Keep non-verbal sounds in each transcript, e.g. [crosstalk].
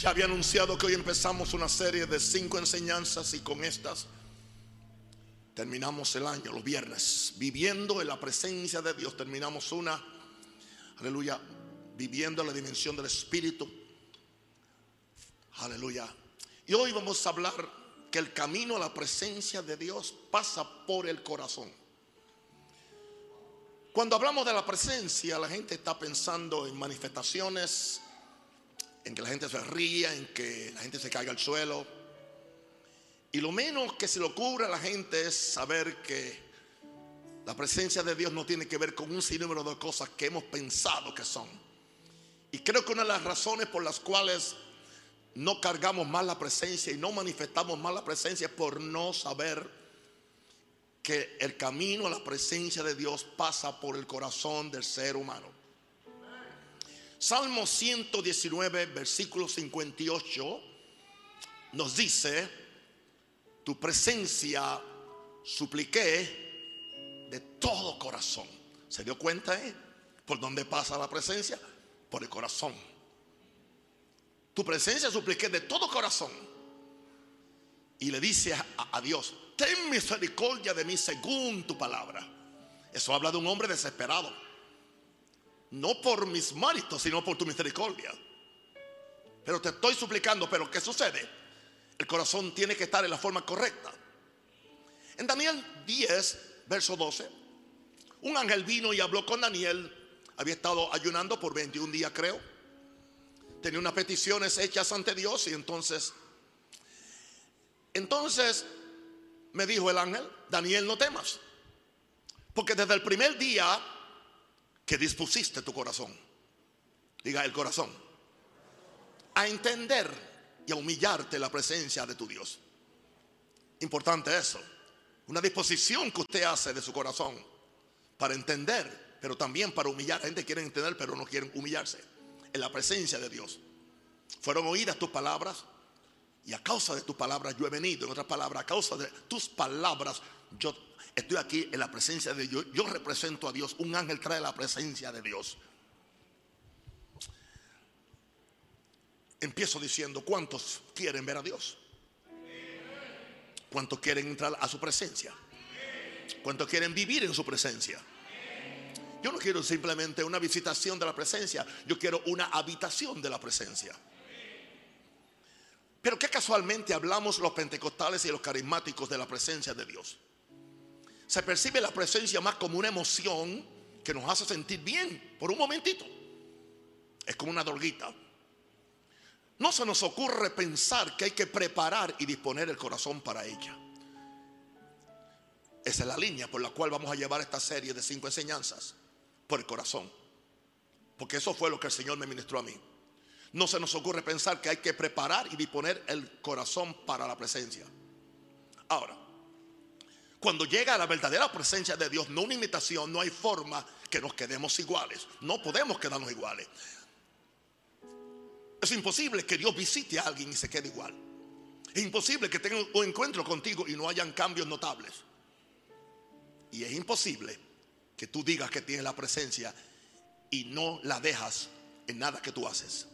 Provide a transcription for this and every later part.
Ya había anunciado que hoy empezamos una serie de cinco enseñanzas y con estas terminamos el año, los viernes, viviendo en la presencia de Dios. Terminamos una, aleluya, viviendo en la dimensión del Espíritu. Aleluya. Y hoy vamos a hablar que el camino a la presencia de Dios pasa por el corazón. Cuando hablamos de la presencia, la gente está pensando en manifestaciones, en que la gente se ría, en que la gente se caiga al suelo. Y lo menos que se le ocurre a la gente es saber que la presencia de Dios no tiene que ver con un sinnúmero de cosas que hemos pensado que son. Y creo que una de las razones por las cuales no cargamos más la presencia y no manifestamos más la presencia es por no saber que el camino a la presencia de Dios pasa por el corazón del ser humano. Salmo 119, versículo 58, nos dice, tu presencia supliqué de todo corazón. ¿Se dio cuenta? Eh? ¿Por dónde pasa la presencia? Por el corazón. Tu presencia supliqué de todo corazón. Y le dice a, a Dios, ten misericordia de mí según tu palabra. Eso habla de un hombre desesperado no por mis méritos, sino por tu misericordia. Pero te estoy suplicando, pero ¿qué sucede? El corazón tiene que estar en la forma correcta. En Daniel 10, verso 12, un ángel vino y habló con Daniel. Había estado ayunando por 21 días, creo. Tenía unas peticiones hechas ante Dios y entonces, entonces me dijo el ángel, Daniel, no temas. Porque desde el primer día que dispusiste tu corazón, diga el corazón, a entender y a humillarte la presencia de tu Dios. Importante eso, una disposición que usted hace de su corazón para entender, pero también para humillar. La gente quiere entender, pero no quieren humillarse en la presencia de Dios. Fueron oídas tus palabras y a causa de tus palabras yo he venido. En otras palabras, a causa de tus palabras yo Estoy aquí en la presencia de Dios. Yo represento a Dios. Un ángel trae la presencia de Dios. Empiezo diciendo, ¿cuántos quieren ver a Dios? ¿Cuántos quieren entrar a su presencia? ¿Cuántos quieren vivir en su presencia? Yo no quiero simplemente una visitación de la presencia, yo quiero una habitación de la presencia. Pero que casualmente hablamos los pentecostales y los carismáticos de la presencia de Dios se percibe la presencia más como una emoción que nos hace sentir bien por un momentito. Es como una droguita. No se nos ocurre pensar que hay que preparar y disponer el corazón para ella. Esa es la línea por la cual vamos a llevar esta serie de cinco enseñanzas. Por el corazón. Porque eso fue lo que el Señor me ministró a mí. No se nos ocurre pensar que hay que preparar y disponer el corazón para la presencia. Ahora, cuando llega a la verdadera presencia de Dios, no una imitación, no hay forma que nos quedemos iguales. No podemos quedarnos iguales. Es imposible que Dios visite a alguien y se quede igual. Es imposible que tenga un encuentro contigo y no hayan cambios notables. Y es imposible que tú digas que tienes la presencia y no la dejas en nada que tú haces.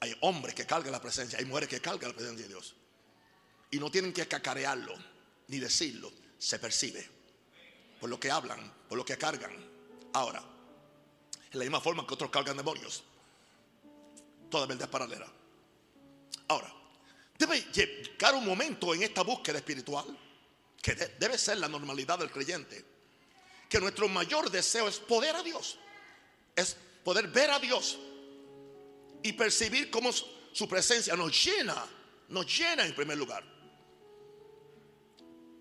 Hay hombres que cargan la presencia, hay mujeres que cargan la presencia de Dios. Y no tienen que cacarearlo ni decirlo, se percibe. Por lo que hablan, por lo que cargan. Ahora, en la misma forma que otros cargan demonios. Toda verdad es paralela. Ahora, debe llegar un momento en esta búsqueda espiritual, que debe ser la normalidad del creyente, que nuestro mayor deseo es poder a Dios. Es poder ver a Dios y percibir cómo su presencia nos llena, nos llena en primer lugar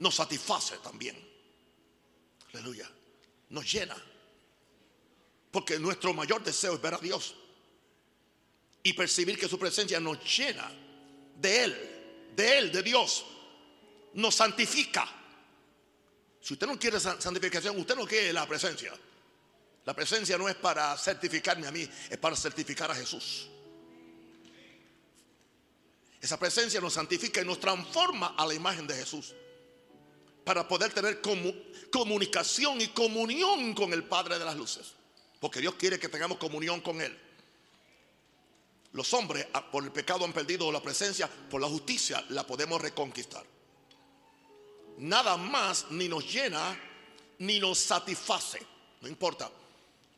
nos satisface también. Aleluya. Nos llena. Porque nuestro mayor deseo es ver a Dios y percibir que su presencia nos llena de Él, de Él, de Dios. Nos santifica. Si usted no quiere santificación, usted no quiere la presencia. La presencia no es para certificarme a mí, es para certificar a Jesús. Esa presencia nos santifica y nos transforma a la imagen de Jesús para poder tener comunicación y comunión con el Padre de las Luces. Porque Dios quiere que tengamos comunión con Él. Los hombres ah, por el pecado han perdido la presencia, por la justicia la podemos reconquistar. Nada más ni nos llena ni nos satisface. No importa.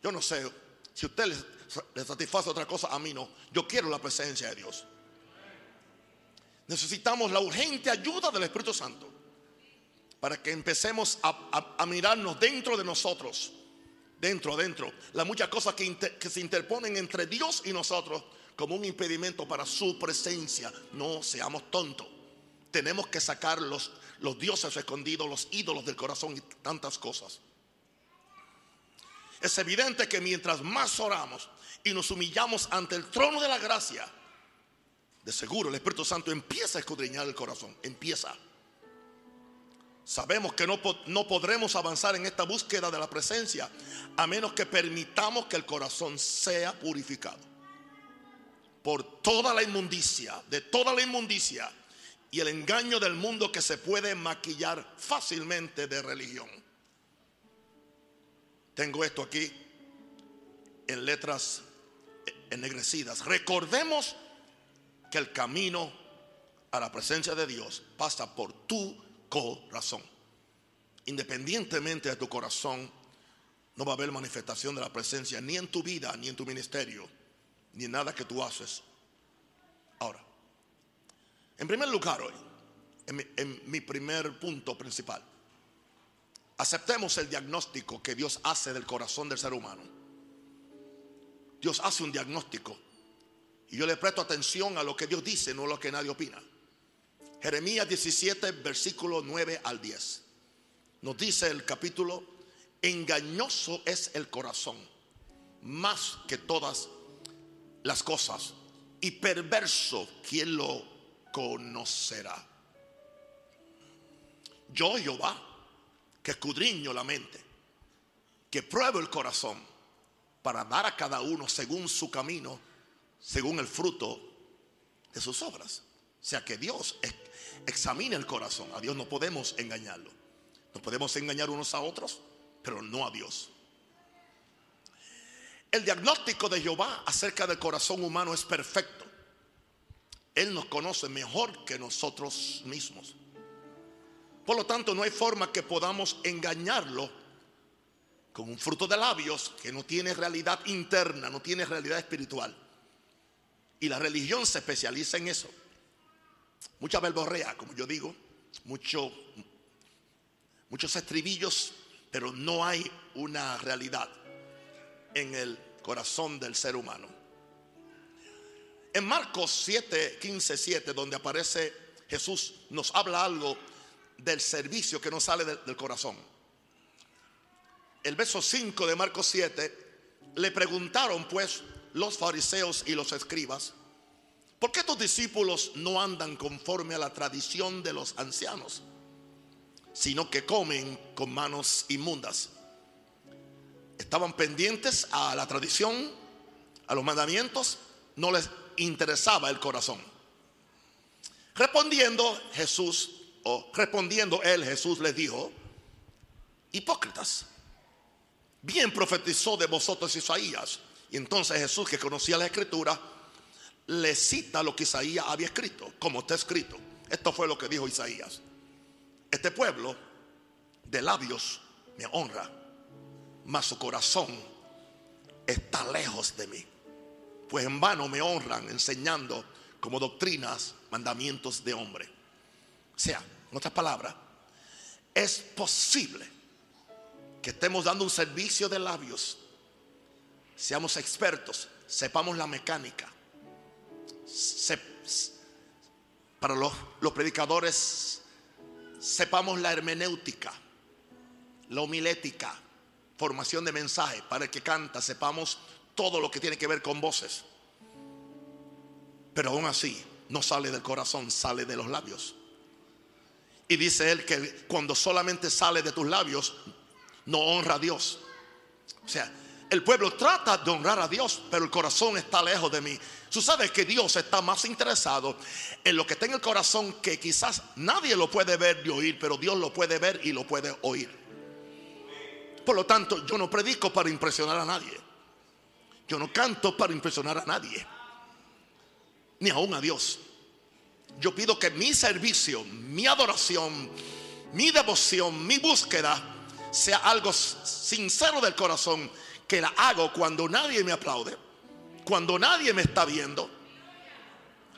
Yo no sé si usted le, satisface otra cosa, a mí no. Yo quiero la presencia de Dios. Necesitamos la urgente ayuda del Espíritu Santo para que empecemos a, mirarnos dentro de nosotros, dentro, dentro, las muchas cosas que, se interponen entre Dios y nosotros como un impedimento para su presencia. No seamos tontos. Tenemos que sacar los, los dioses escondidos, los ídolos del corazón y tantas cosas. Es evidente que mientras más oramos y nos humillamos ante el trono de la gracia, de seguro el Espíritu Santo empieza a escudriñar el corazón, empieza. Sabemos que no, no, podremos avanzar en esta búsqueda de la presencia a menos que permitamos que el corazón sea purificado por toda la inmundicia, de toda la inmundicia y el engaño del mundo que se puede maquillar fácilmente de religión. Tengo esto aquí en letras ennegrecidas. Recordemos que el camino a la presencia de Dios pasa por tu corazón. Independientemente de tu corazón, no va a haber manifestación de la presencia ni en tu vida, ni en tu ministerio, ni en nada que tú haces. Ahora, en primer lugar hoy, en mi, primer punto principal, aceptemos el diagnóstico que Dios hace del corazón del ser humano. Dios hace un diagnóstico y yo le presto atención a lo que Dios dice, no a lo que nadie opina. Jeremías 17, versículo 9 al 10. Nos dice el capítulo, engañoso es el corazón, más que todas las cosas, y perverso, ¿quién lo conocerá? Yo, Jehová, que escudriño la mente, que pruebo el corazón, para dar a cada uno según su camino según el fruto de sus obras. O sea que Dios examina el corazón. A Dios no podemos engañarlo. Nos podemos engañar unos a otros, pero no a Dios. El diagnóstico de Jehová acerca del corazón humano es perfecto. Él nos conoce mejor que nosotros mismos. Por lo tanto, no hay forma que podamos engañarlo con un fruto de labios que no tiene realidad interna, no tiene realidad espiritual. Y la religión se especializa en eso. Mucha verborrea, como yo digo, mucho, muchos estribillos, pero no hay una realidad en el corazón del ser humano. En Marcos 7, 15, 7, donde aparece Jesús, nos habla algo del servicio que no sale del corazón. El verso 5 de Marcos 7, le preguntaron pues los fariseos y los escribas, ¿por qué tus discípulos no andan conforme a la tradición de los ancianos, sino que comen con manos inmundas? Estaban pendientes a la tradición, a los mandamientos, no les interesaba el corazón. Respondiendo Jesús, o respondiendo él, Jesús les dijo, hipócritas, bien profetizó de vosotros Isaías y entonces Jesús, que conocía la escritura, le cita lo que Isaías había escrito, como está escrito. Esto fue lo que dijo Isaías. Este pueblo de labios me honra, mas su corazón está lejos de mí. Pues en vano me honran enseñando como doctrinas mandamientos de hombre. O sea, en otras palabras, es posible que estemos dando un servicio de labios seamos expertos, sepamos la mecánica. Para los, los predicadores, sepamos la hermenéutica, la homilética, formación de mensaje. Para el que canta, sepamos todo lo que tiene que ver con voces. Pero aún así, no sale del corazón, sale de los labios. Y dice él que cuando solamente sale de tus labios, no honra a Dios. O sea, el pueblo trata de honrar a Dios, pero el corazón está lejos de mí. Tú sabes que Dios está más interesado en lo que está en el corazón que quizás nadie lo puede ver y oír, pero Dios lo puede ver y lo puede oír. Por lo tanto, yo no predico para impresionar a nadie. Yo no canto para impresionar a nadie. ni aún a Dios. Yo pido que mi servicio, mi adoración, mi devoción, mi búsqueda sea algo sincero del corazón, que la hago cuando nadie me aplaude, cuando nadie me está viendo.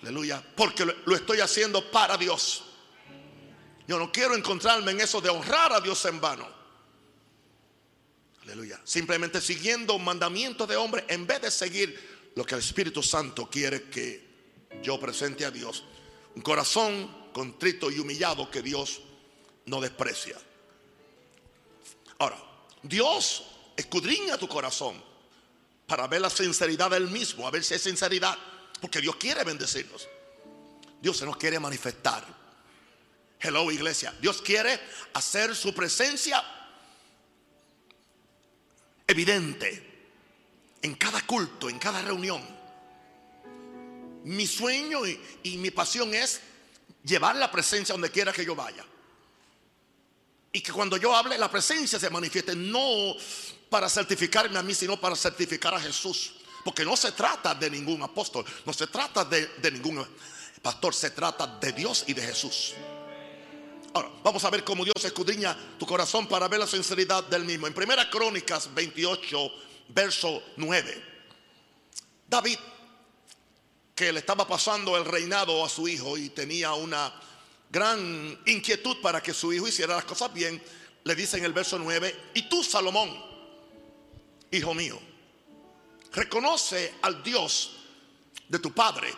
Aleluya, porque lo estoy haciendo para Dios. Yo no quiero encontrarme en eso de honrar a Dios en vano. Aleluya. Simplemente siguiendo mandamientos de hombre en vez de seguir lo que el Espíritu Santo quiere que yo presente a Dios. Un corazón contrito y humillado que Dios no desprecia. Ahora, Dios escudriña tu corazón para ver la sinceridad del mismo, a ver si hay sinceridad, porque Dios quiere bendecirnos. Dios se nos quiere manifestar. Hello iglesia, Dios quiere hacer su presencia evidente en cada culto, en cada reunión. Mi sueño y, mi pasión es llevar la presencia donde quiera que yo vaya. Y que cuando yo hable, la presencia se manifieste, no para certificarme a mí, sino para certificar a Jesús. Porque no se trata de ningún apóstol, no se trata de, ningún pastor, se trata de Dios y de Jesús. Ahora, vamos a ver cómo Dios escudriña tu corazón para ver la sinceridad del mismo. En Primera Crónicas 28, verso 9. David, que le estaba pasando el reinado a su hijo y tenía una gran inquietud para que su hijo hiciera las cosas bien, le dice en el verso 9, y tú Salomón, hijo mío, reconoce al Dios de tu padre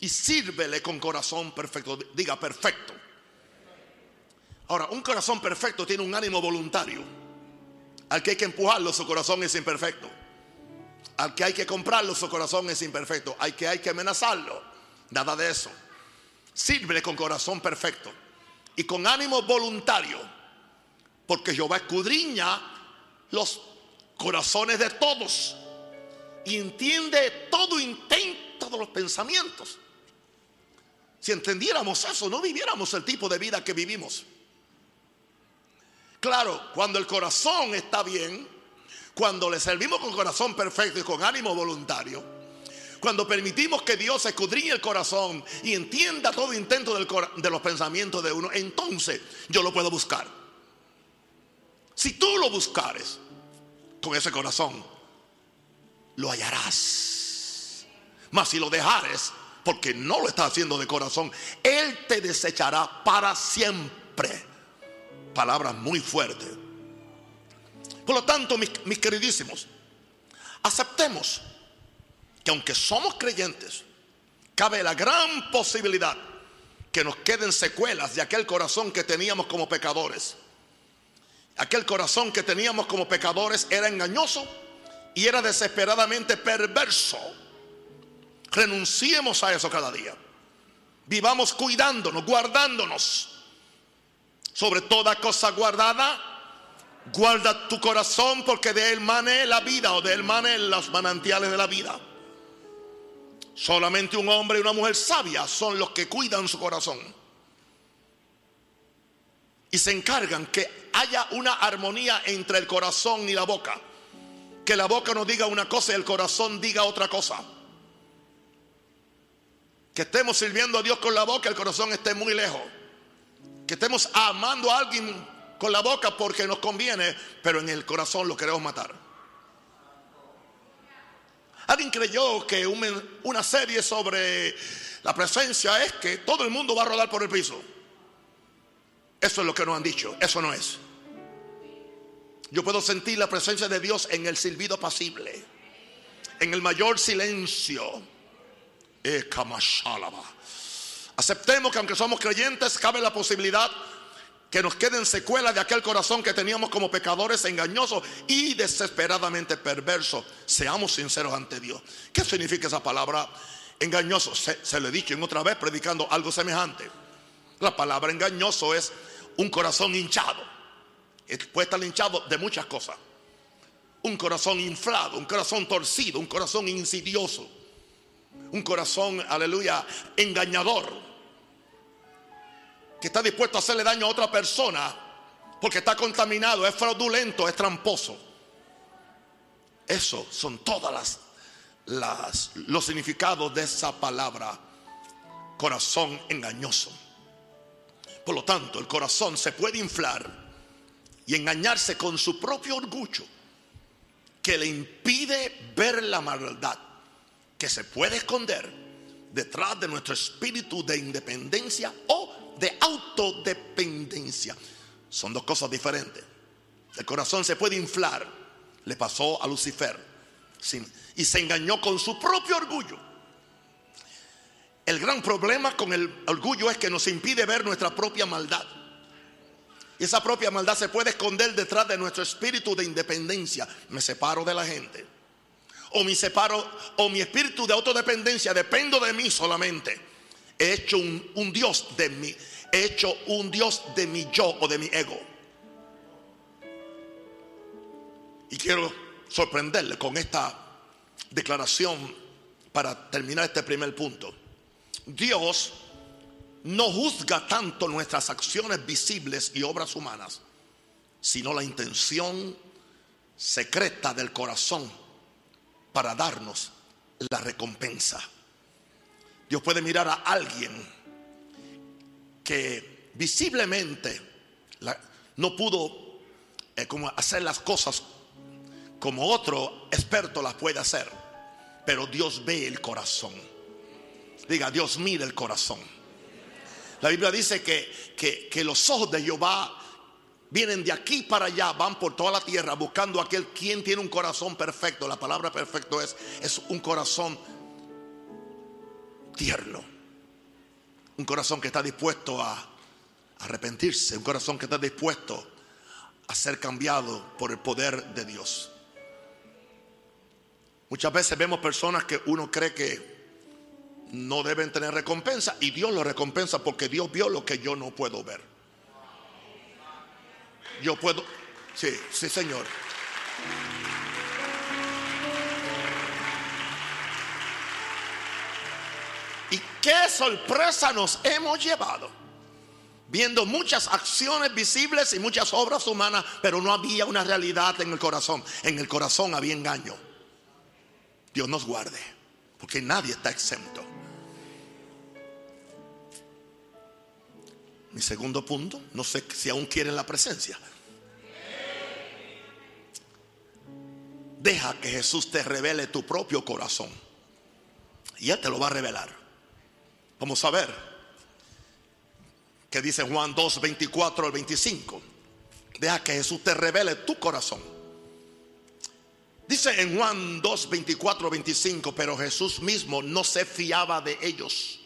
y sírvele con corazón perfecto, diga perfecto. Ahora, un corazón perfecto tiene un ánimo voluntario. Al que hay que empujarlo, su corazón es imperfecto. Al que hay que comprarlo, su corazón es imperfecto. Al que hay que amenazarlo, nada de eso. Sirve con corazón perfecto y con ánimo voluntario, porque Jehová escudriña los corazones de todos y entiende todo intento de los pensamientos. Si entendiéramos eso, no viviéramos el tipo de vida que vivimos. Claro, cuando el corazón está bien, cuando le servimos con corazón perfecto y con ánimo voluntario, cuando permitimos que Dios escudriñe el corazón y entienda todo intento de los pensamientos de uno, entonces yo lo puedo buscar. Si tú lo buscares con ese corazón, lo hallarás. Mas si lo dejares, porque no lo estás haciendo de corazón, Él te desechará para siempre. Palabras muy fuertes. Por lo tanto, mis, mis queridísimos, aceptemos aunque somos creyentes, cabe la gran posibilidad que nos queden secuelas de aquel corazón que teníamos como pecadores. Aquel corazón que teníamos como pecadores era engañoso y era desesperadamente perverso. Renunciemos a eso cada día. Vivamos cuidándonos, guardándonos. Sobre toda cosa guardada, guarda tu corazón porque de él mane la vida o de él mane los manantiales de la vida. Solamente un hombre y una mujer sabia son los que cuidan su corazón. Y se encargan que haya una armonía entre el corazón y la boca. Que la boca no diga una cosa y el corazón diga otra cosa. Que estemos sirviendo a Dios con la boca, el corazón esté muy lejos. Que estemos amando a alguien con la boca porque nos conviene, pero en el corazón lo queremos matar. Alguien creyó que una serie sobre la presencia es que todo el mundo va a rodar por el piso. Eso es lo que nos han dicho. Eso no es. Yo puedo sentir la presencia de Dios en el silbido pasible, en el mayor silencio. Eh, Aceptemos que aunque somos creyentes, cabe la posibilidad que nos queden secuelas de aquel corazón que teníamos como pecadores engañosos y desesperadamente perversos. Seamos sinceros ante Dios. ¿Qué significa esa palabra engañoso? Se, se lo he dicho en otra vez predicando algo semejante. La palabra engañoso es un corazón hinchado. Puede estar hinchado de muchas cosas. Un corazón inflado, un corazón torcido, un corazón insidioso. Un corazón, aleluya, engañador que está dispuesto a hacerle daño a otra persona porque está contaminado, es fraudulento, es tramposo. Eso son todas las, las, los significados de esa palabra corazón engañoso. Por lo tanto, el corazón se puede inflar y engañarse con su propio orgullo que le impide ver la maldad que se puede esconder detrás de nuestro espíritu de independencia o de autodependencia. Son dos cosas diferentes. El corazón se puede inflar. Le pasó a Lucifer. Y se engañó con su propio orgullo. El gran problema con el orgullo es que nos impide ver nuestra propia maldad. Y esa propia maldad se puede esconder detrás de nuestro espíritu de independencia. Me separo de la gente. O mi separo, o mi espíritu de autodependencia, dependo de mí solamente. He hecho un, Dios de mí. He hecho un Dios de mi yo o de mi ego. Y quiero sorprenderle con esta declaración para terminar este primer punto. Dios no juzga tanto nuestras acciones visibles y obras humanas, sino la intención secreta del corazón para darnos la recompensa. Dios puede mirar a alguien que visiblemente no pudo eh, como hacer las cosas como otro experto las puede hacer, pero Dios ve el corazón. Diga, Dios mira el corazón. La Biblia dice que, que, los ojos de Jehová vienen de aquí para allá, van por toda la tierra buscando a aquel quien tiene un corazón perfecto. La palabra perfecto es, es un corazón tierno. Un corazón que está dispuesto a arrepentirse. Un corazón que está dispuesto a ser cambiado por el poder de Dios. Muchas veces vemos personas que uno cree que no deben tener recompensa y Dios lo recompensa porque Dios vio lo que yo no puedo ver. Yo puedo, sí, sí Señor. Y qué sorpresa nos hemos llevado. Viendo muchas acciones visibles y muchas obras humanas, pero no había una realidad en el corazón. En el corazón había engaño. Dios nos guarde, porque nadie está exento. Mi segundo punto, no sé si aún quieren la presencia. Deja que Jesús te revele tu propio corazón. Y Él te lo va a revelar. Vamos a ver que dice Juan 2, 24 al 25. Deja que Jesús te revele tu corazón. Dice en Juan 2, 24, 25, pero Jesús mismo no se fiaba de ellos,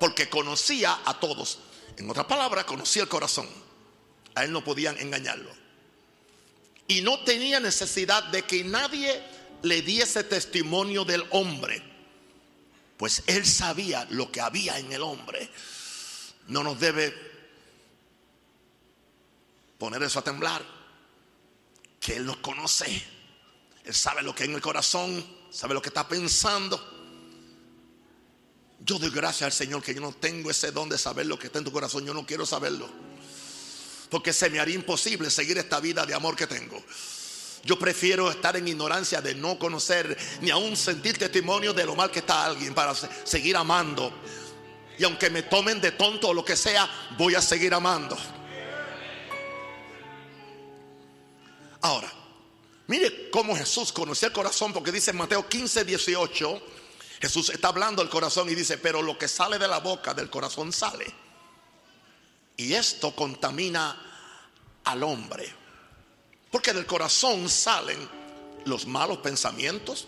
porque conocía a todos. En otras palabras, conocía el corazón. A él no podían engañarlo. Y no tenía necesidad de que nadie le diese testimonio del hombre, pues él sabía lo que había en el hombre. No nos debe poner eso a temblar, que él nos conoce él sabe lo que hay en el corazón, sabe lo que está pensando. Yo doy gracias al Señor que yo no tengo ese don de saber lo que está en tu corazón. Yo no quiero saberlo. Porque se me haría imposible seguir esta vida de amor que tengo. Yo prefiero estar en ignorancia de no conocer ni aún sentir testimonio de lo mal que está alguien para seguir amando. Y aunque me tomen de tonto o lo que sea, voy a seguir amando. Ahora, Mire cómo Jesús conocía el corazón, porque dice en Mateo 15, 18, Jesús está hablando del corazón y dice, pero lo que sale de la boca del corazón sale. Y esto contamina al hombre. Porque del corazón salen los malos pensamientos,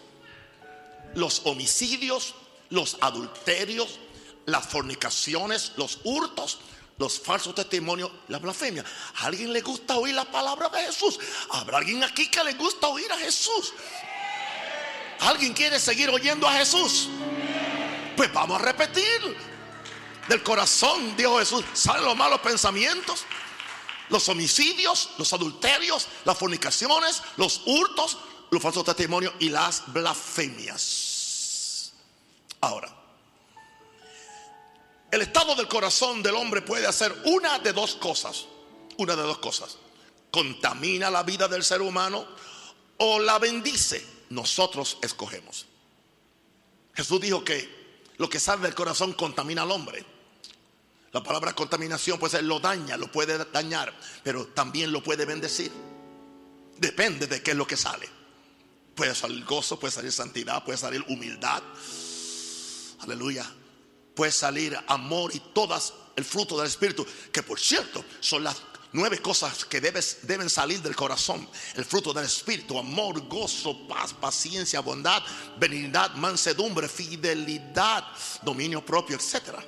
los homicidios, los adulterios, las fornicaciones, los hurtos, los falsos testimonios, la blasfemia. ¿A alguien le gusta oír la palabra de Jesús? ¿Habrá alguien aquí que le gusta oír a Jesús? ¿Alguien quiere seguir oyendo a Jesús? Pues vamos a repetir. Del corazón, dijo Jesús, salen los malos pensamientos, los homicidios, los adulterios, las fornicaciones, los hurtos, los falsos testimonios y las blasfemias. Ahora, el estado del corazón del hombre puede hacer una de dos cosas. Una de dos cosas. Contamina la vida del ser humano o la bendice. Nosotros escogemos. Jesús dijo que lo que sale del corazón contamina al hombre. La palabra contaminación pues lo daña, lo puede dañar, pero también lo puede bendecir. Depende de qué es lo que sale. Puede salir gozo, puede salir santidad, puede salir humildad. Aleluya. Puede salir amor y todas el fruto del Espíritu, que por cierto son las nueve cosas que debes, deben salir del corazón. El fruto del Espíritu, amor, gozo, paz, paciencia, bondad, benignidad, mansedumbre, fidelidad, dominio propio, etcétera.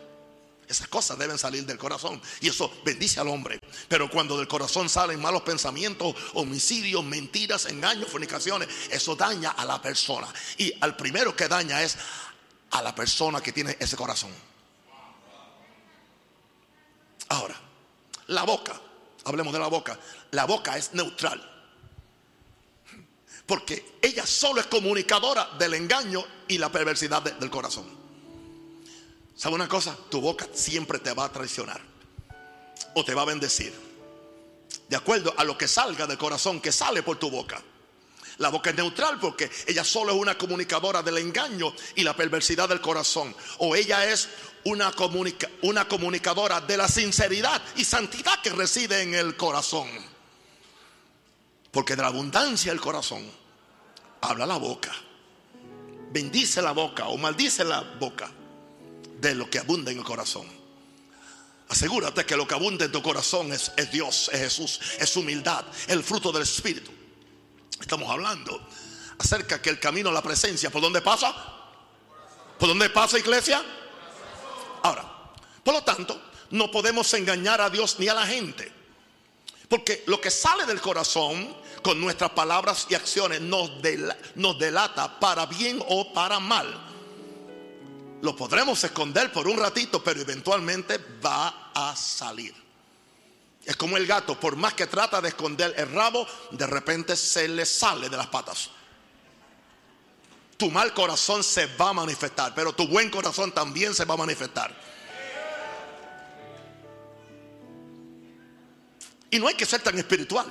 Esas cosas deben salir del corazón y eso bendice al hombre. Pero cuando del corazón salen malos pensamientos, homicidios, mentiras, engaños, fornicaciones, eso daña a la persona. Y al primero que daña es a la persona que tiene ese corazón. Ahora, la boca, hablemos de la boca. La boca es neutral. Porque ella solo es comunicadora del engaño y la perversidad del corazón. ¿Sabe una cosa? Tu boca siempre te va a traicionar o te va a bendecir. De acuerdo a lo que salga del corazón, que sale por tu boca. La boca es neutral porque ella solo es una comunicadora del engaño y la perversidad del corazón. O ella es una, una comunicadora de la sinceridad y santidad que reside en el corazón. Porque de la abundancia del corazón habla la boca. Bendice la boca o maldice la boca de lo que abunda en el corazón. Asegúrate que lo que abunda en tu corazón es, es Dios, es Jesús, es humildad, el fruto del Espíritu. Estamos hablando acerca que el camino a la presencia, ¿por dónde pasa? ¿Por dónde pasa iglesia? Ahora, por lo tanto, no podemos engañar a Dios ni a la gente. Porque lo que sale del corazón con nuestras palabras y acciones nos, nos delata para bien o para mal lo podremos esconder por un ratito, pero eventualmente va a salir. Es como el gato, por más que trata de esconder el rabo, de repente se le sale de las patas. Tu mal corazón se va a manifestar, pero tu buen corazón también se va a manifestar. Y no hay que ser tan espiritual.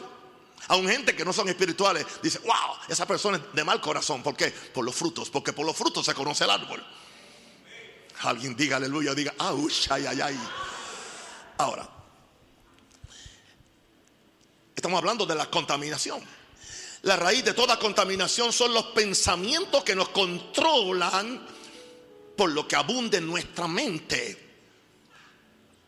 Aún gente que no son espirituales dice, wow, esa persona es de mal corazón. ¿Por qué? Por los frutos, porque por los frutos se conoce el árbol. Alguien diga aleluya, diga, ay, ay, ay. Ahora, estamos hablando de la contaminación. La raíz de toda contaminación son los pensamientos que nos controlan por lo que abunde en nuestra mente.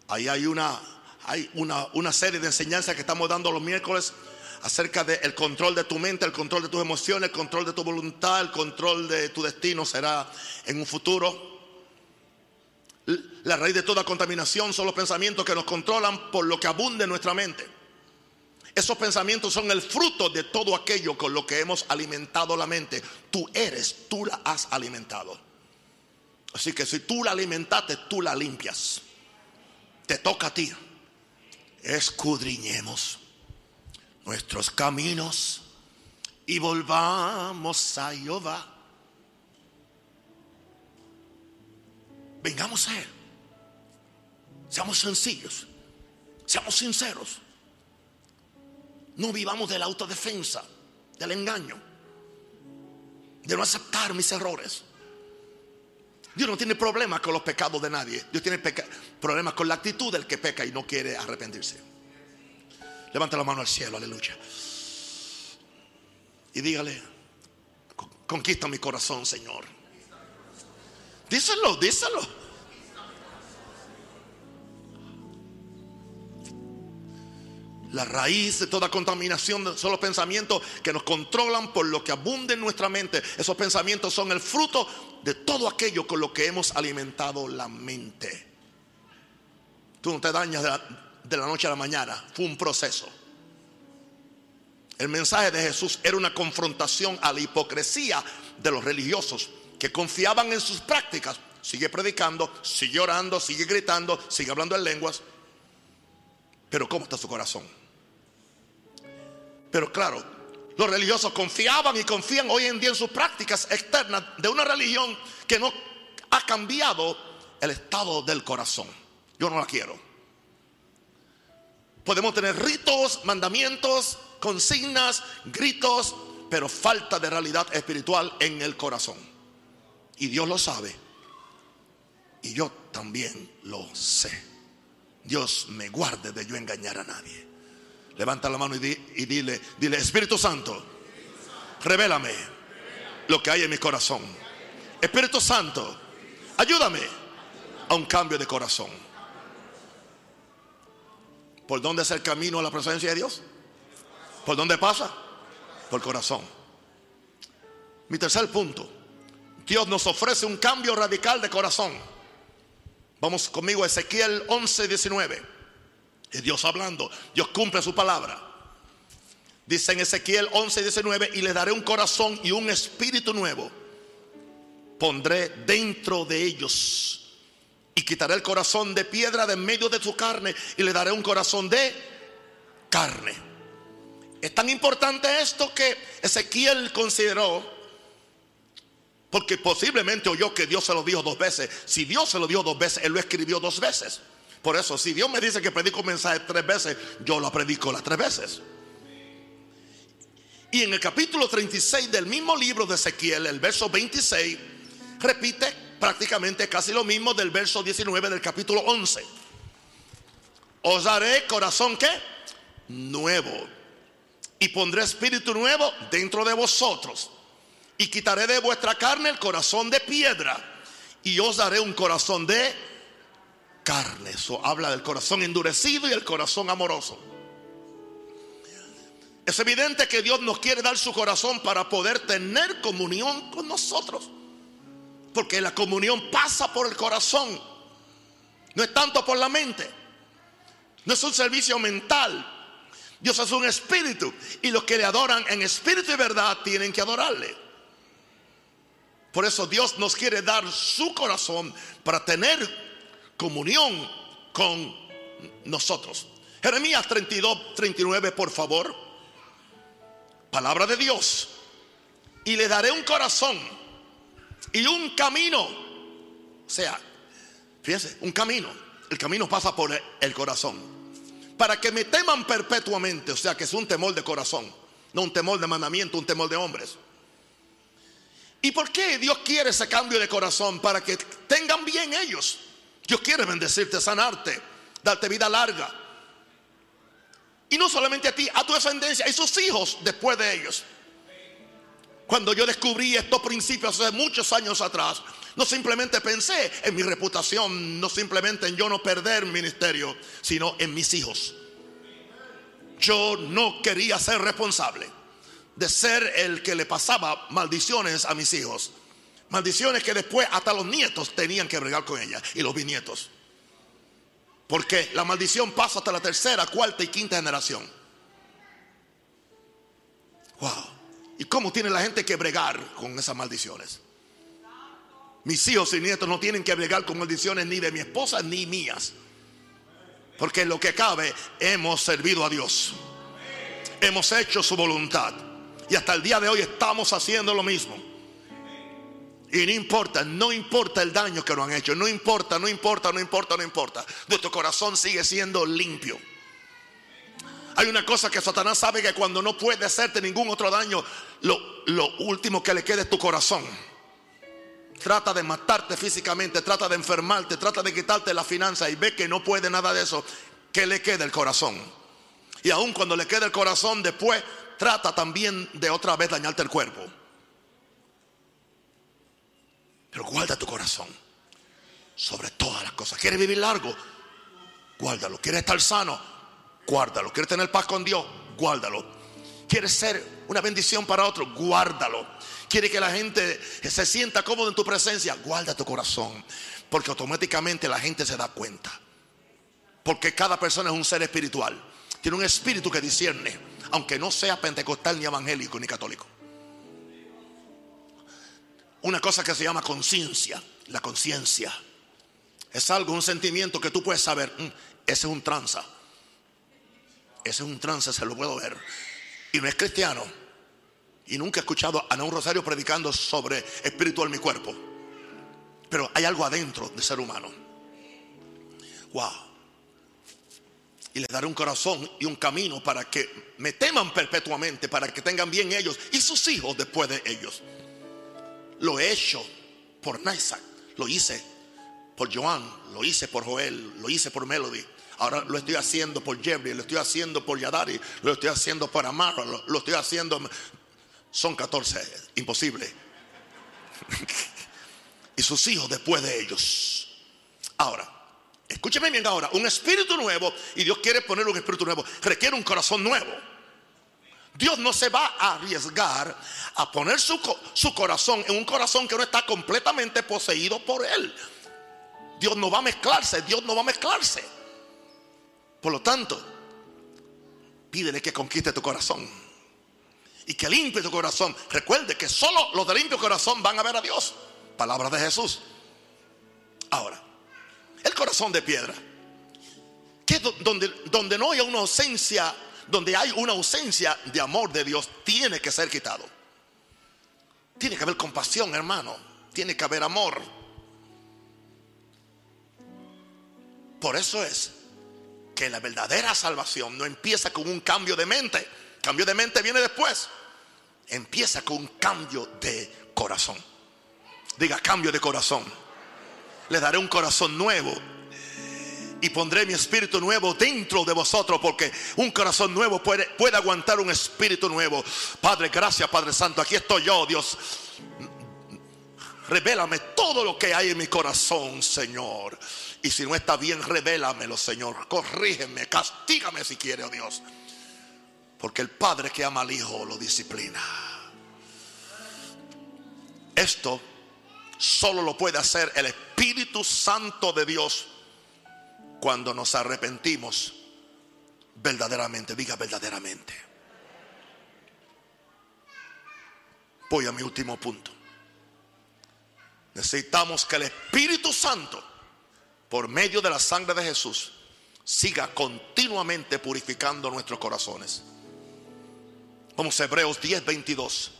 Ahí hay una, hay una, una serie de enseñanzas que estamos dando los miércoles acerca del control de tu mente, el control de tus emociones, el control de tu voluntad, el control de tu destino será en un futuro. La raíz de toda contaminación son los pensamientos que nos controlan por lo que abunde en nuestra mente. Esos pensamientos son el fruto de todo aquello con lo que hemos alimentado la mente. Tú eres, tú la has alimentado. Así que si tú la alimentaste, tú la limpias. Te toca a ti. Escudriñemos nuestros caminos y volvamos a Jehová. Vengamos a Él. Seamos sencillos. Seamos sinceros. No vivamos de la autodefensa, del engaño, de no aceptar mis errores. Dios no tiene problemas con los pecados de nadie. Dios tiene problemas con la actitud del que peca y no quiere arrepentirse. Levanta la mano al cielo, aleluya. Y dígale, conquista mi corazón, Señor. Díselo, díselo. La raíz de toda contaminación son los pensamientos que nos controlan por lo que abunde en nuestra mente. Esos pensamientos son el fruto de todo aquello con lo que hemos alimentado la mente. Tú no te dañas de la, de la noche a la mañana. Fue un proceso. El mensaje de Jesús era una confrontación a la hipocresía de los religiosos que confiaban en sus prácticas. Sigue predicando, sigue orando, sigue gritando, sigue hablando en lenguas. Pero ¿cómo está su corazón? Pero claro, los religiosos confiaban y confían hoy en día en sus prácticas externas de una religión que no ha cambiado el estado del corazón. Yo no la quiero. Podemos tener ritos, mandamientos, consignas, gritos, pero falta de realidad espiritual en el corazón. Y Dios lo sabe. Y yo también lo sé. Dios me guarde de yo engañar a nadie. Levanta la mano y, dile, dile, Espíritu Santo, revélame lo que hay en mi corazón. Espíritu Santo, ayúdame a un cambio de corazón. ¿Por dónde es el camino a la presencia de Dios? ¿Por dónde pasa? Por corazón. Mi tercer punto. Dios nos ofrece un cambio radical de corazón. Vamos conmigo a Ezequiel 11, 19. Es Dios hablando. Dios cumple su palabra. Dice en Ezequiel 11, 19, y le daré un corazón y un espíritu nuevo. Pondré dentro de ellos. Y quitaré el corazón de piedra de en medio de su carne y le daré un corazón de carne. Es tan importante esto que Ezequiel consideró porque posiblemente oyó que Dios se lo dijo dos veces. Si Dios se lo dijo dos veces, Él lo escribió dos veces. Por eso, si Dios me dice que predico un mensaje tres veces, yo lo predico las tres veces. Y en el capítulo 36 del mismo libro de Ezequiel, el verso 26, repite prácticamente casi lo mismo del verso 19 del capítulo 11. Os daré corazón que nuevo y pondré espíritu nuevo dentro de vosotros y quitaré de vuestra carne el corazón de piedra y os daré un corazón de carne. Eso habla del corazón endurecido y el corazón amoroso. Es evidente que Dios nos quiere dar su corazón para poder tener comunión con nosotros. Porque la comunión pasa por el corazón. No es tanto por la mente. No es un servicio mental. Dios es un espíritu. Y los que le adoran en espíritu y verdad tienen que adorarle. Por eso Dios nos quiere dar su corazón para tener comunión con nosotros. Jeremías 32, 39, por favor. Palabra de Dios. Y le daré un corazón y un camino. O sea, fíjense, un camino. El camino pasa por el corazón. Para que me teman perpetuamente. O sea, que es un temor de corazón. No un temor de mandamiento, un temor de hombres. ¿Y por qué Dios quiere ese cambio de corazón? Para que tengan bien ellos. Dios quiere bendecirte, sanarte, darte vida larga. Y no solamente a ti, a tu descendencia y sus hijos después de ellos. Cuando yo descubrí estos principios hace muchos años atrás, no simplemente pensé en mi reputación, no simplemente en yo no perder ministerio, sino en mis hijos. Yo no quería ser responsable de ser el que le pasaba maldiciones a mis hijos. Maldiciones que después hasta los nietos tenían que bregar con ellas y los bisnietos. Porque la maldición pasa hasta la tercera, cuarta y quinta generación. Wow. ¿Y cómo tiene la gente que bregar con esas maldiciones? Mis hijos y nietos no tienen que bregar con maldiciones ni de mi esposa ni mías. Porque en lo que cabe hemos servido a Dios. Hemos hecho su voluntad. Y hasta el día de hoy estamos haciendo lo mismo. Y no importa, no importa el daño que nos han hecho, no importa, no importa, no importa, no importa. Nuestro corazón sigue siendo limpio. Hay una cosa que Satanás sabe que cuando no puede hacerte ningún otro daño, lo, último que le queda es tu corazón. Trata de matarte físicamente, trata de enfermarte, trata de quitarte la finanza y ve que no puede nada de eso. Que le queda el corazón. Y aun cuando le queda el corazón, después trata también de otra vez dañarte el cuerpo. Pero guarda tu corazón sobre todas las cosas. ¿Quieres vivir largo? Guárdalo. ¿Quieres estar sano? Guárdalo. ¿Quieres tener paz con Dios? Guárdalo. ¿Quieres ser una bendición para otro? Guárdalo. ¿Quieres que la gente se sienta cómodo en tu presencia? Guarda tu corazón. Porque automáticamente la gente se da cuenta. Porque cada persona es un ser espiritual. Tiene un espíritu que discierne aunque no sea pentecostal ni evangélico ni católico. Una cosa que se llama conciencia, la conciencia. Es algo, un sentimiento que tú puedes saber, mm, ese es un tranza. Ese es un trance, se lo puedo ver. Y no es cristiano. Y nunca he escuchado a un Rosario predicando sobre espiritual mi cuerpo. Pero hay algo adentro de ser humano. Wow y les daré un corazón y un camino para que me teman perpetuamente, para que tengan bien ellos y sus hijos después de ellos. Lo he hecho por Isaac, lo hice por Joan, lo hice por Joel, lo hice por Melody. Ahora lo estoy haciendo por Jeffrey, lo estoy haciendo por Yadari, lo estoy haciendo por Amaro, lo, lo estoy haciendo. Son 14, imposible. [laughs] y sus hijos después de ellos. Ahora, escúcheme bien ahora, un espíritu nuevo, y Dios quiere poner un espíritu nuevo, requiere un corazón nuevo. Dios no se va a arriesgar a poner su, su, corazón en un corazón que no está completamente poseído por Él. Dios no va a mezclarse, Dios no va a mezclarse. Por lo tanto, pídele que conquiste tu corazón y que limpie tu corazón. Recuerde que solo los de limpio corazón van a ver a Dios. Palabras de Jesús. Ahora, corazón de piedra, que donde, donde no hay una ausencia donde hay una ausencia de amor de Dios, tiene que ser quitado. Tiene que haber compasión, hermano. Tiene que haber amor. Por eso es que la verdadera salvación no empieza con un cambio de mente. Cambio de mente viene después. Empieza con un cambio de corazón. Diga cambio de corazón. Le daré un corazón nuevo y pondré mi espíritu nuevo dentro de vosotros, porque un corazón nuevo puede, puede aguantar un espíritu nuevo. Padre, gracias, Padre Santo. Aquí estoy yo, Dios. Revélame todo lo que hay en mi corazón, Señor. Y si no está bien, revélamelo, Señor. Corrígeme, castígame si quiere, oh Dios. Porque el Padre que ama al Hijo lo disciplina. Esto solo lo puede hacer el Espíritu Santo de Dios cuando nos arrepentimos verdaderamente. Diga verdaderamente. Voy a mi último punto. Necesitamos que el Espíritu Santo, por medio de la sangre de Jesús, siga continuamente purificando nuestros corazones. Vamos a Hebreos 10, 22.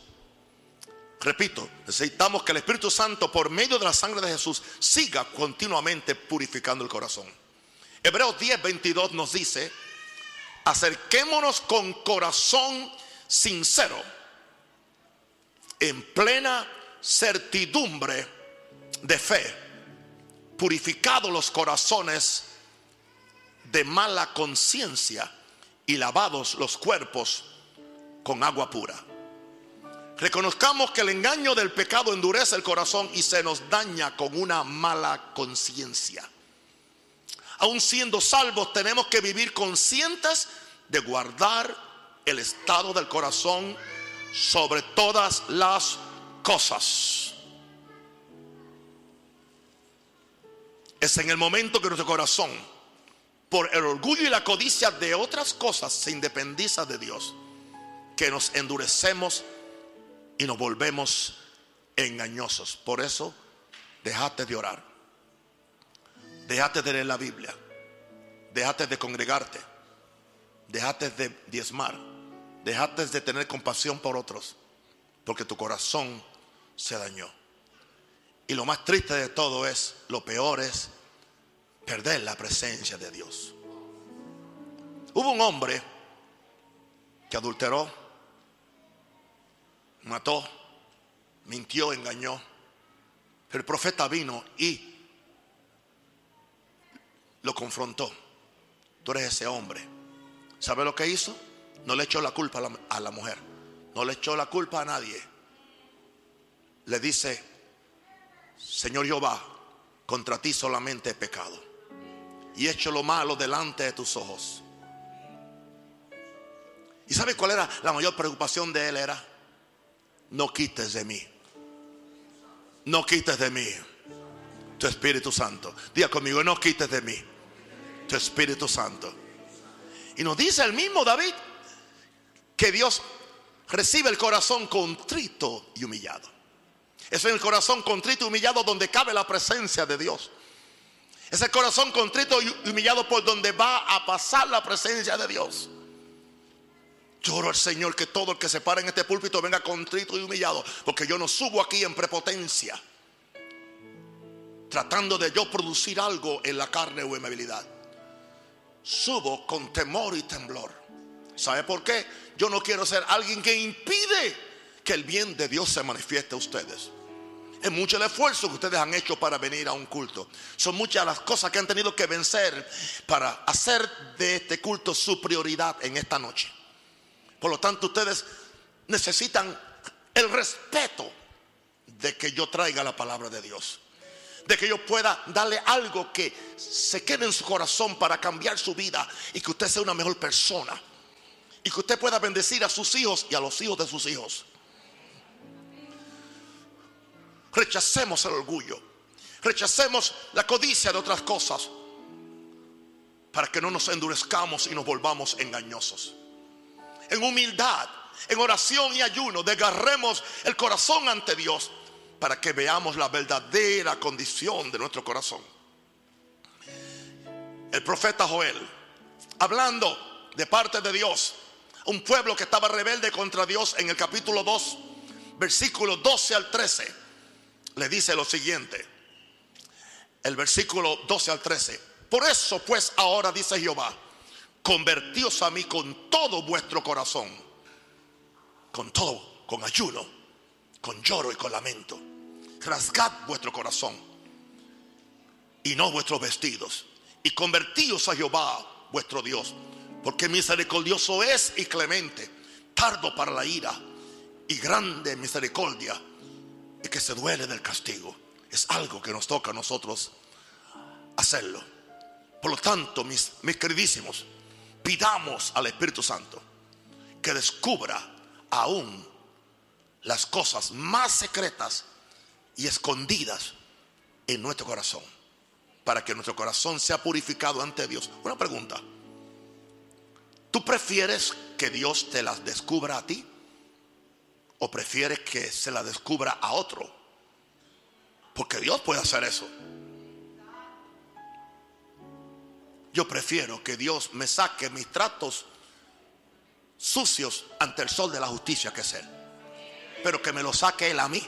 Repito, necesitamos que el Espíritu Santo, por medio de la sangre de Jesús, siga continuamente purificando el corazón. Hebreos 10, 22 nos dice, acerquémonos con corazón sincero, en plena certidumbre de fe, purificados los corazones de mala conciencia y lavados los cuerpos con agua pura. Reconozcamos que el engaño del pecado endurece el corazón y se nos daña con una mala conciencia. Aún siendo salvos, tenemos que vivir conscientes de guardar el estado del corazón sobre todas las cosas. Es en el momento que nuestro corazón, por el orgullo y la codicia de otras cosas, se independiza de Dios, que nos endurecemos y nos volvemos engañosos. Por eso, déjate de orar. Déjate de leer la Biblia. Déjate de congregarte. Déjate de diezmar. Déjate de tener compasión por otros. Porque tu corazón se dañó. Y lo más triste de todo es, lo peor es perder la presencia de Dios. Hubo un hombre que adulteró, mató, mintió, engañó. Pero el profeta vino y lo confrontó. Tú eres ese hombre. ¿Sabe lo que hizo? No le echó la culpa a la, mujer. No le echó la culpa a nadie. Le dice, Señor Jehová, contra ti solamente he pecado. Y he hecho lo malo delante de tus ojos. ¿Y sabe cuál era la mayor preocupación de él? Era, no quites de mí. No quites de mí tu Espíritu Santo. Diga conmigo, no quites de mí tu Espíritu Santo. Y nos dice el mismo David que Dios recibe el corazón contrito y humillado. Es el corazón contrito y humillado donde cabe la presencia de Dios. Es el corazón contrito y humillado por donde va a pasar la presencia de Dios. Lloro al Señor que todo el que se para en este púlpito venga contrito y humillado, porque yo no subo aquí en prepotencia, tratando de yo producir algo en la carne o en mi habilidad subo con temor y temblor. ¿Sabe por qué? Yo no quiero ser alguien que impide que el bien de Dios se manifieste a ustedes. Es mucho el esfuerzo que ustedes han hecho para venir a un culto. Son muchas las cosas que han tenido que vencer para hacer de este culto su prioridad en esta noche. Por lo tanto, ustedes necesitan el respeto de que yo traiga la palabra de Dios. De que yo pueda darle algo que se quede en su corazón para cambiar su vida y que usted sea una mejor persona. Y que usted pueda bendecir a sus hijos y a los hijos de sus hijos. Rechacemos el orgullo. Rechacemos la codicia de otras cosas. Para que no nos endurezcamos y nos volvamos engañosos. En humildad, en oración y ayuno, desgarremos el corazón ante Dios para que veamos la verdadera condición de nuestro corazón. El profeta Joel, hablando de parte de Dios, un pueblo que estaba rebelde contra Dios en el capítulo 2, versículo 12 al 13, le dice lo siguiente. El versículo 12 al 13. Por eso pues ahora dice Jehová, convertíos a mí con todo vuestro corazón, con todo, con ayuno, con lloro y con lamento. Rasgad vuestro corazón y no vuestros vestidos, y convertíos a Jehová vuestro Dios, porque misericordioso es y clemente, tardo para la ira y grande misericordia, y que se duele del castigo. Es algo que nos toca a nosotros hacerlo. Por lo tanto, mis, mis queridísimos, pidamos al Espíritu Santo que descubra aún las cosas más secretas y escondidas en nuestro corazón, para que nuestro corazón sea purificado ante Dios. Una pregunta, ¿tú prefieres que Dios te las descubra a ti? ¿O prefieres que se la descubra a otro? Porque Dios puede hacer eso. Yo prefiero que Dios me saque mis tratos sucios ante el sol de la justicia que es Él. Pero que me lo saque Él a mí.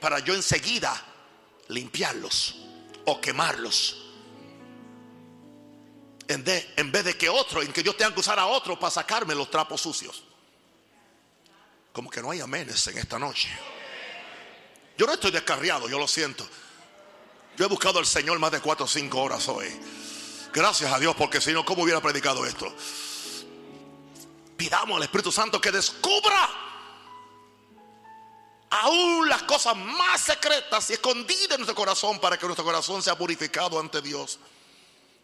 Para yo enseguida limpiarlos o quemarlos. En, en vez de que otro, en que Dios tenga que usar a otro para sacarme los trapos sucios. Como que no hay amenes en esta noche. Yo no estoy descarriado, yo lo siento. Yo he buscado al Señor más de cuatro o cinco horas hoy. Gracias a Dios, porque si no, ¿cómo hubiera predicado esto? Pidamos al Espíritu Santo que descubra aún las cosas más secretas y escondidas en nuestro corazón para que nuestro corazón sea purificado ante Dios.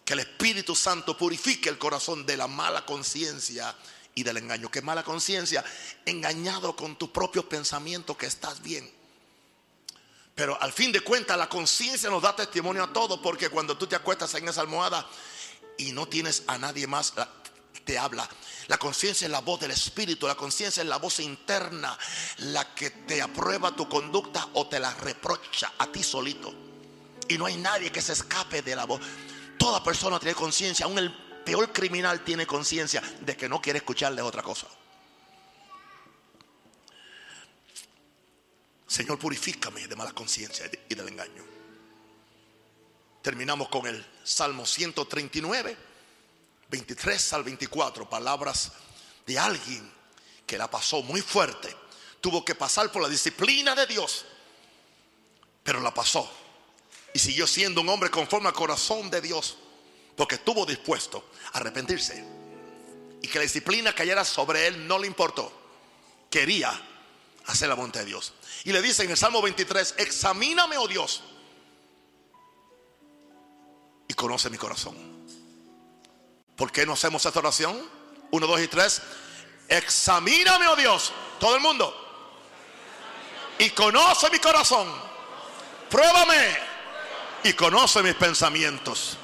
Que el Espíritu Santo purifique el corazón de la mala conciencia y del engaño. Que mala conciencia, engañado con tus propios pensamientos que estás bien. Pero al fin de cuentas la conciencia nos da testimonio a todos porque cuando tú te acuestas en esa almohada y no tienes a nadie más, te habla. La conciencia es la voz del Espíritu, la conciencia es la voz interna, la que te aprueba tu conducta o te la reprocha a ti solito. Y no hay nadie que se escape de la voz. Toda persona tiene conciencia, aún el peor criminal tiene conciencia de que no quiere escucharle otra cosa. Señor, purifícame de mala conciencia y del engaño. Terminamos con el Salmo 139, 23 al 24, palabras de alguien que la pasó muy fuerte. Tuvo que pasar por la disciplina de Dios, pero la pasó. Y siguió siendo un hombre conforme al corazón de Dios, porque estuvo dispuesto a arrepentirse. Y que la disciplina cayera sobre él no le importó. Quería hacer la voluntad de Dios. Y le dice en el Salmo 23, examíname, oh Dios, y conoce mi corazón. ¿Por qué no hacemos esta oración? Uno, dos y tres. Examíname, oh Dios, todo el mundo. Y conoce mi corazón. Pruébame. Y conoce mis pensamientos.